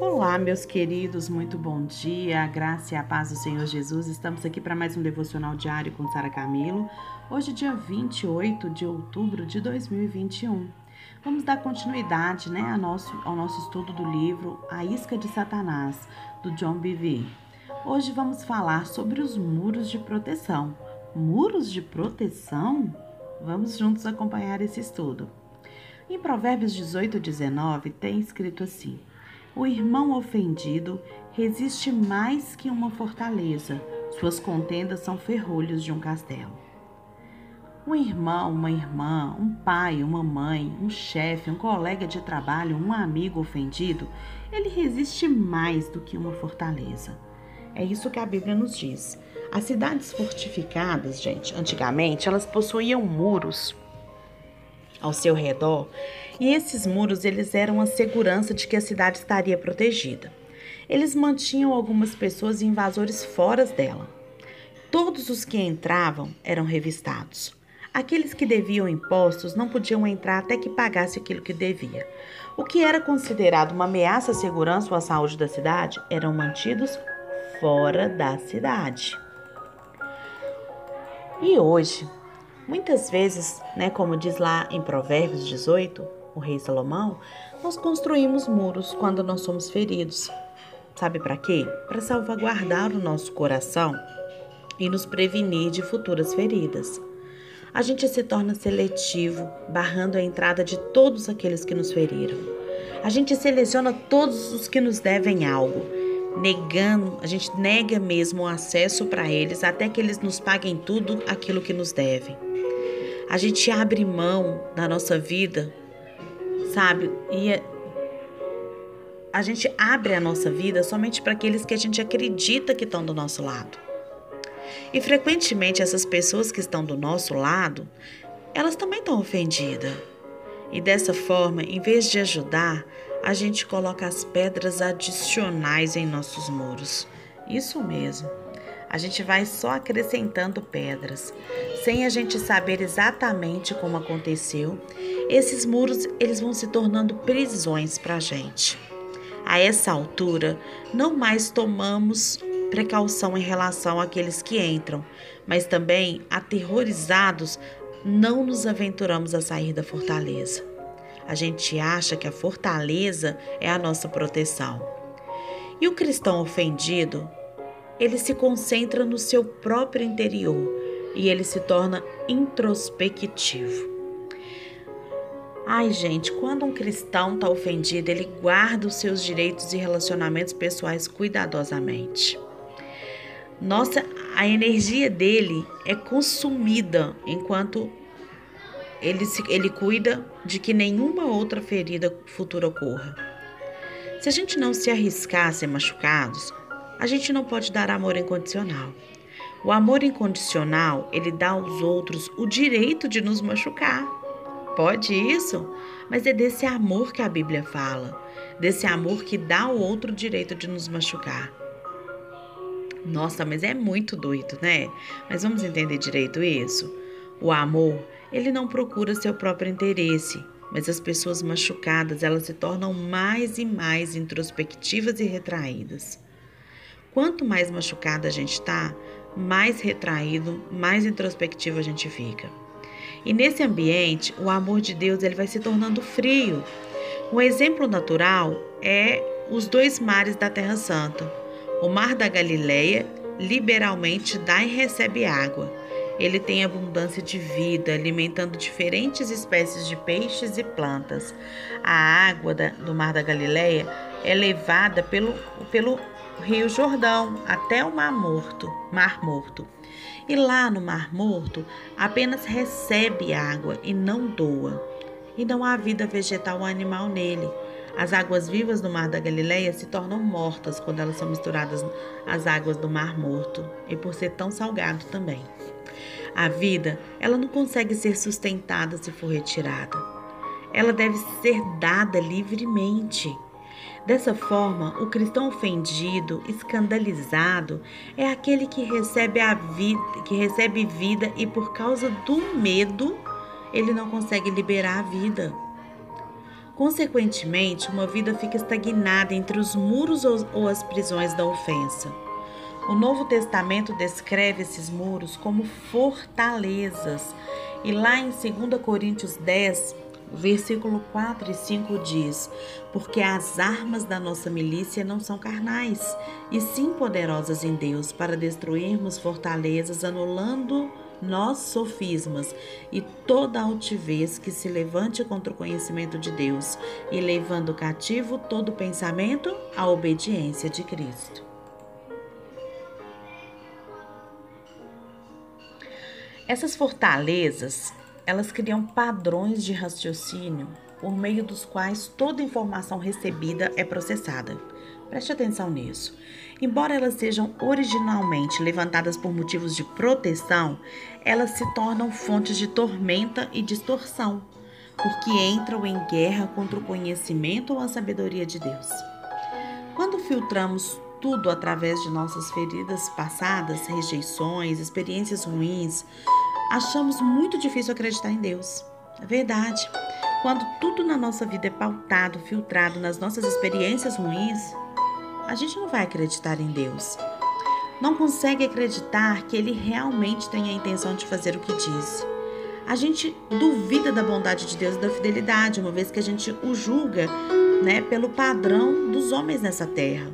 Olá, meus queridos, muito bom dia. Graça e a paz do Senhor Jesus. Estamos aqui para mais um devocional diário com Sara Camilo. Hoje, dia 28 de outubro de 2021. Vamos dar continuidade né, ao, nosso, ao nosso estudo do livro A Isca de Satanás, do John Bevere. Hoje vamos falar sobre os muros de proteção. Muros de proteção? Vamos juntos acompanhar esse estudo. Em Provérbios 18 e 19 tem escrito assim: O irmão ofendido resiste mais que uma fortaleza, suas contendas são ferrolhos de um castelo. Um irmão, uma irmã, um pai, uma mãe, um chefe, um colega de trabalho, um amigo ofendido, ele resiste mais do que uma fortaleza. É isso que a Bíblia nos diz. As cidades fortificadas, gente, antigamente, elas possuíam muros ao seu redor, e esses muros eles eram a segurança de que a cidade estaria protegida. Eles mantinham algumas pessoas e invasores fora dela. Todos os que entravam eram revistados. Aqueles que deviam impostos não podiam entrar até que pagasse aquilo que devia. O que era considerado uma ameaça à segurança ou à saúde da cidade eram mantidos fora da cidade. E hoje, Muitas vezes, né, como diz lá em Provérbios 18, o rei Salomão, nós construímos muros quando nós somos feridos. Sabe para quê? Para salvaguardar o nosso coração e nos prevenir de futuras feridas. A gente se torna seletivo, barrando a entrada de todos aqueles que nos feriram. A gente seleciona todos os que nos devem algo, negando, a gente nega mesmo o acesso para eles até que eles nos paguem tudo aquilo que nos devem a gente abre mão da nossa vida, sabe? E é, a gente abre a nossa vida somente para aqueles que a gente acredita que estão do nosso lado. E frequentemente essas pessoas que estão do nosso lado, elas também estão ofendidas. E dessa forma, em vez de ajudar, a gente coloca as pedras adicionais em nossos muros. Isso mesmo. A gente vai só acrescentando pedras sem a gente saber exatamente como aconteceu, esses muros eles vão se tornando prisões para a gente. A essa altura, não mais tomamos precaução em relação àqueles que entram, mas também, aterrorizados, não nos aventuramos a sair da fortaleza. A gente acha que a fortaleza é a nossa proteção. E o cristão ofendido, ele se concentra no seu próprio interior e ele se torna introspectivo. Ai, gente, quando um cristão está ofendido, ele guarda os seus direitos e relacionamentos pessoais cuidadosamente. Nossa, a energia dele é consumida enquanto ele, se, ele cuida de que nenhuma outra ferida futura ocorra. Se a gente não se arriscar a ser machucados, a gente não pode dar amor incondicional. O amor incondicional, ele dá aos outros o direito de nos machucar. Pode isso? Mas é desse amor que a Bíblia fala, desse amor que dá ao outro o direito de nos machucar. Nossa, mas é muito doido, né? Mas vamos entender direito isso? O amor, ele não procura seu próprio interesse, mas as pessoas machucadas, elas se tornam mais e mais introspectivas e retraídas. Quanto mais machucada a gente está, mais retraído, mais introspectivo a gente fica. E nesse ambiente, o amor de Deus ele vai se tornando frio. Um exemplo natural é os dois mares da Terra Santa. O Mar da Galileia liberalmente dá e recebe água. Ele tem abundância de vida, alimentando diferentes espécies de peixes e plantas. A água da, do Mar da Galileia é levada pelo, pelo Rio Jordão até o Mar Morto, Mar Morto. E lá no Mar Morto apenas recebe água e não doa. E não há vida vegetal ou animal nele. As águas vivas do Mar da Galileia se tornam mortas quando elas são misturadas às águas do Mar Morto, e por ser tão salgado também. A vida, ela não consegue ser sustentada se for retirada. Ela deve ser dada livremente. Dessa forma, o cristão ofendido, escandalizado, é aquele que recebe a vida, que recebe vida e por causa do medo, ele não consegue liberar a vida. Consequentemente, uma vida fica estagnada entre os muros ou as prisões da ofensa. O Novo Testamento descreve esses muros como fortalezas. E lá em 2 Coríntios 10, versículo 4 e 5 diz: Porque as armas da nossa milícia não são carnais, e sim poderosas em Deus para destruirmos fortalezas, anulando nós sofismas e toda altivez que se levante contra o conhecimento de Deus, e levando cativo todo pensamento à obediência de Cristo. Essas fortalezas, elas criam padrões de raciocínio por meio dos quais toda informação recebida é processada. Preste atenção nisso. Embora elas sejam originalmente levantadas por motivos de proteção, elas se tornam fontes de tormenta e distorção, porque entram em guerra contra o conhecimento ou a sabedoria de Deus. Quando filtramos tudo através de nossas feridas passadas, rejeições, experiências ruins, achamos muito difícil acreditar em Deus. É verdade. Quando tudo na nossa vida é pautado, filtrado nas nossas experiências ruins, a gente não vai acreditar em Deus. Não consegue acreditar que Ele realmente tem a intenção de fazer o que disse. A gente duvida da bondade de Deus e da fidelidade, uma vez que a gente o julga né, pelo padrão dos homens nessa terra.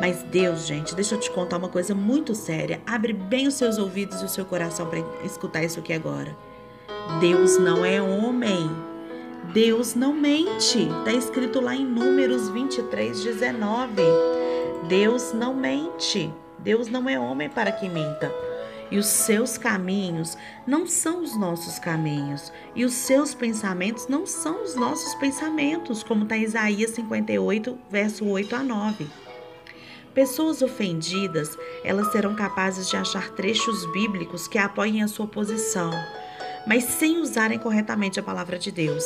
Mas Deus, gente, deixa eu te contar uma coisa muito séria. Abre bem os seus ouvidos e o seu coração para escutar isso aqui agora. Deus não é homem. Deus não mente. Está escrito lá em Números 23, 19. Deus não mente. Deus não é homem para que minta. E os seus caminhos não são os nossos caminhos, e os seus pensamentos não são os nossos pensamentos, como está Isaías 58, verso 8 a 9. Pessoas ofendidas, elas serão capazes de achar trechos bíblicos que apoiem a sua posição, mas sem usarem corretamente a palavra de Deus.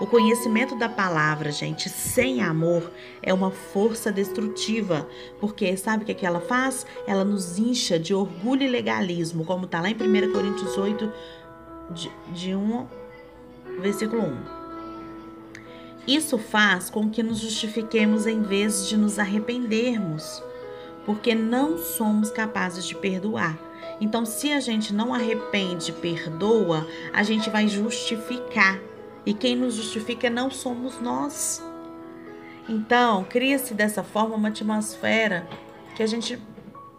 O conhecimento da palavra, gente, sem amor, é uma força destrutiva, porque sabe o que, é que ela faz? Ela nos incha de orgulho e legalismo, como está lá em 1 Coríntios 8, de, de 1, versículo 1. Isso faz com que nos justifiquemos em vez de nos arrependermos, porque não somos capazes de perdoar. Então, se a gente não arrepende, perdoa, a gente vai justificar. E quem nos justifica não somos nós. Então, cria-se dessa forma uma atmosfera que a gente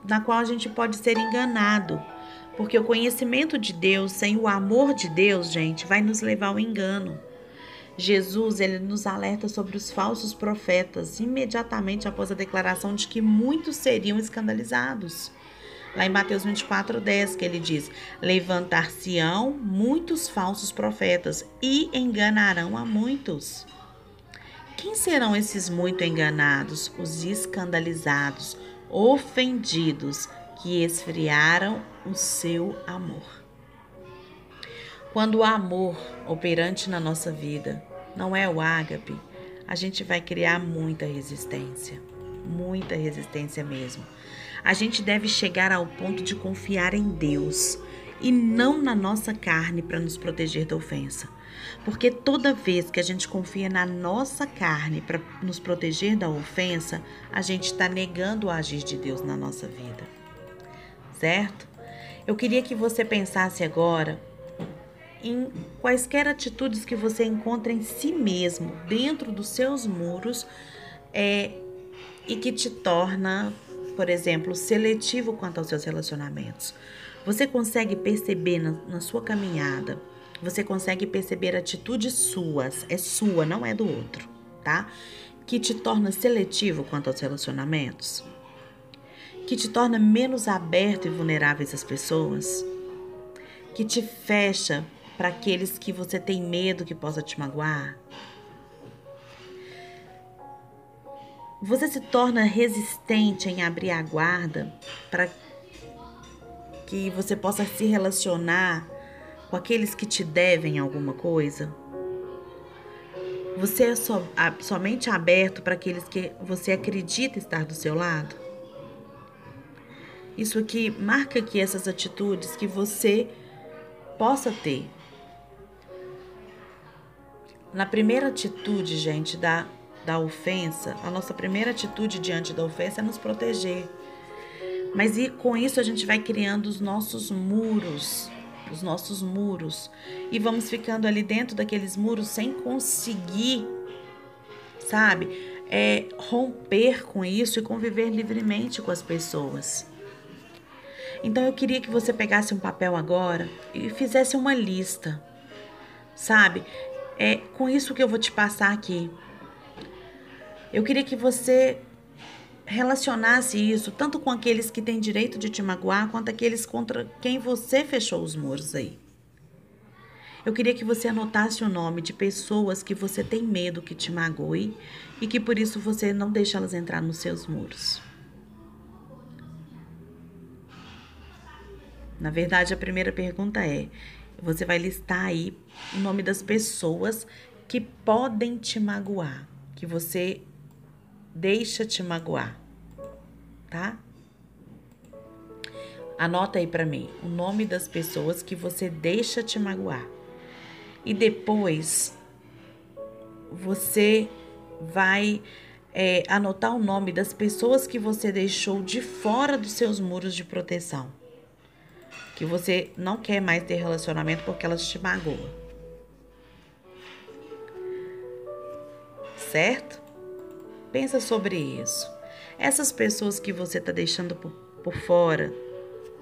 na qual a gente pode ser enganado. Porque o conhecimento de Deus sem o amor de Deus, gente, vai nos levar ao engano. Jesus ele nos alerta sobre os falsos profetas imediatamente após a declaração de que muitos seriam escandalizados. Lá em Mateus 24, 10, que ele diz: Levantar-se-ão muitos falsos profetas e enganarão a muitos. Quem serão esses muito enganados? Os escandalizados, ofendidos, que esfriaram o seu amor. Quando o amor operante na nossa vida não é o ágape, a gente vai criar muita resistência, muita resistência mesmo. A gente deve chegar ao ponto de confiar em Deus e não na nossa carne para nos proteger da ofensa. Porque toda vez que a gente confia na nossa carne para nos proteger da ofensa, a gente está negando o agir de Deus na nossa vida. Certo? Eu queria que você pensasse agora em quaisquer atitudes que você encontra em si mesmo, dentro dos seus muros, é, e que te torna, por exemplo, seletivo quanto aos seus relacionamentos. Você consegue perceber na, na sua caminhada, você consegue perceber atitudes suas, é sua, não é do outro, tá? Que te torna seletivo quanto aos relacionamentos, que te torna menos aberto e vulnerável às pessoas, que te fecha para aqueles que você tem medo que possa te magoar? Você se torna resistente em abrir a guarda para que você possa se relacionar com aqueles que te devem alguma coisa? Você é so, somente aberto para aqueles que você acredita estar do seu lado? Isso aqui marca aqui essas atitudes que você possa ter na primeira atitude, gente, da, da ofensa, a nossa primeira atitude diante da ofensa é nos proteger. Mas e com isso a gente vai criando os nossos muros, os nossos muros, e vamos ficando ali dentro daqueles muros sem conseguir, sabe, é, romper com isso e conviver livremente com as pessoas. Então eu queria que você pegasse um papel agora e fizesse uma lista, sabe? É com isso que eu vou te passar aqui. Eu queria que você relacionasse isso tanto com aqueles que têm direito de te magoar, quanto aqueles contra quem você fechou os muros aí. Eu queria que você anotasse o nome de pessoas que você tem medo que te magoe e que por isso você não deixa elas entrar nos seus muros. Na verdade, a primeira pergunta é: você vai listar aí o nome das pessoas que podem te magoar, que você deixa te magoar, tá? Anota aí para mim o nome das pessoas que você deixa te magoar. E depois você vai é, anotar o nome das pessoas que você deixou de fora dos seus muros de proteção que você não quer mais ter relacionamento porque elas te magoam. Certo? Pensa sobre isso. Essas pessoas que você está deixando por, por fora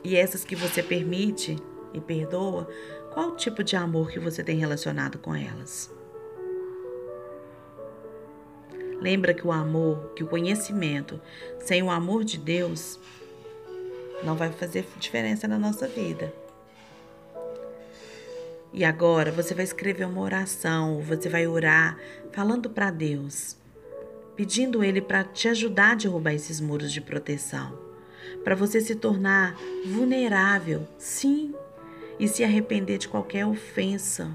e essas que você permite e perdoa, qual tipo de amor que você tem relacionado com elas? Lembra que o amor, que o conhecimento, sem o amor de Deus, não vai fazer diferença na nossa vida. E agora você vai escrever uma oração, você vai orar falando para Deus, pedindo Ele para te ajudar a derrubar esses muros de proteção, para você se tornar vulnerável, sim, e se arrepender de qualquer ofensa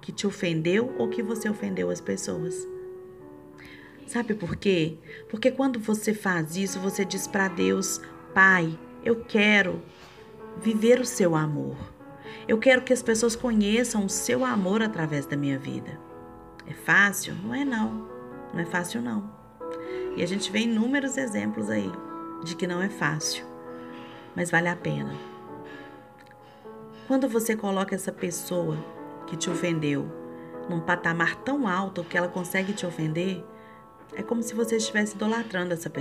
que te ofendeu ou que você ofendeu as pessoas. Sabe por quê? Porque quando você faz isso, você diz para Deus: Pai, eu quero viver o seu amor. Eu quero que as pessoas conheçam o seu amor através da minha vida. É fácil? Não é não. Não é fácil não. E a gente vê inúmeros exemplos aí de que não é fácil, mas vale a pena. Quando você coloca essa pessoa que te ofendeu num patamar tão alto que ela consegue te ofender, é como se você estivesse idolatrando essa pessoa.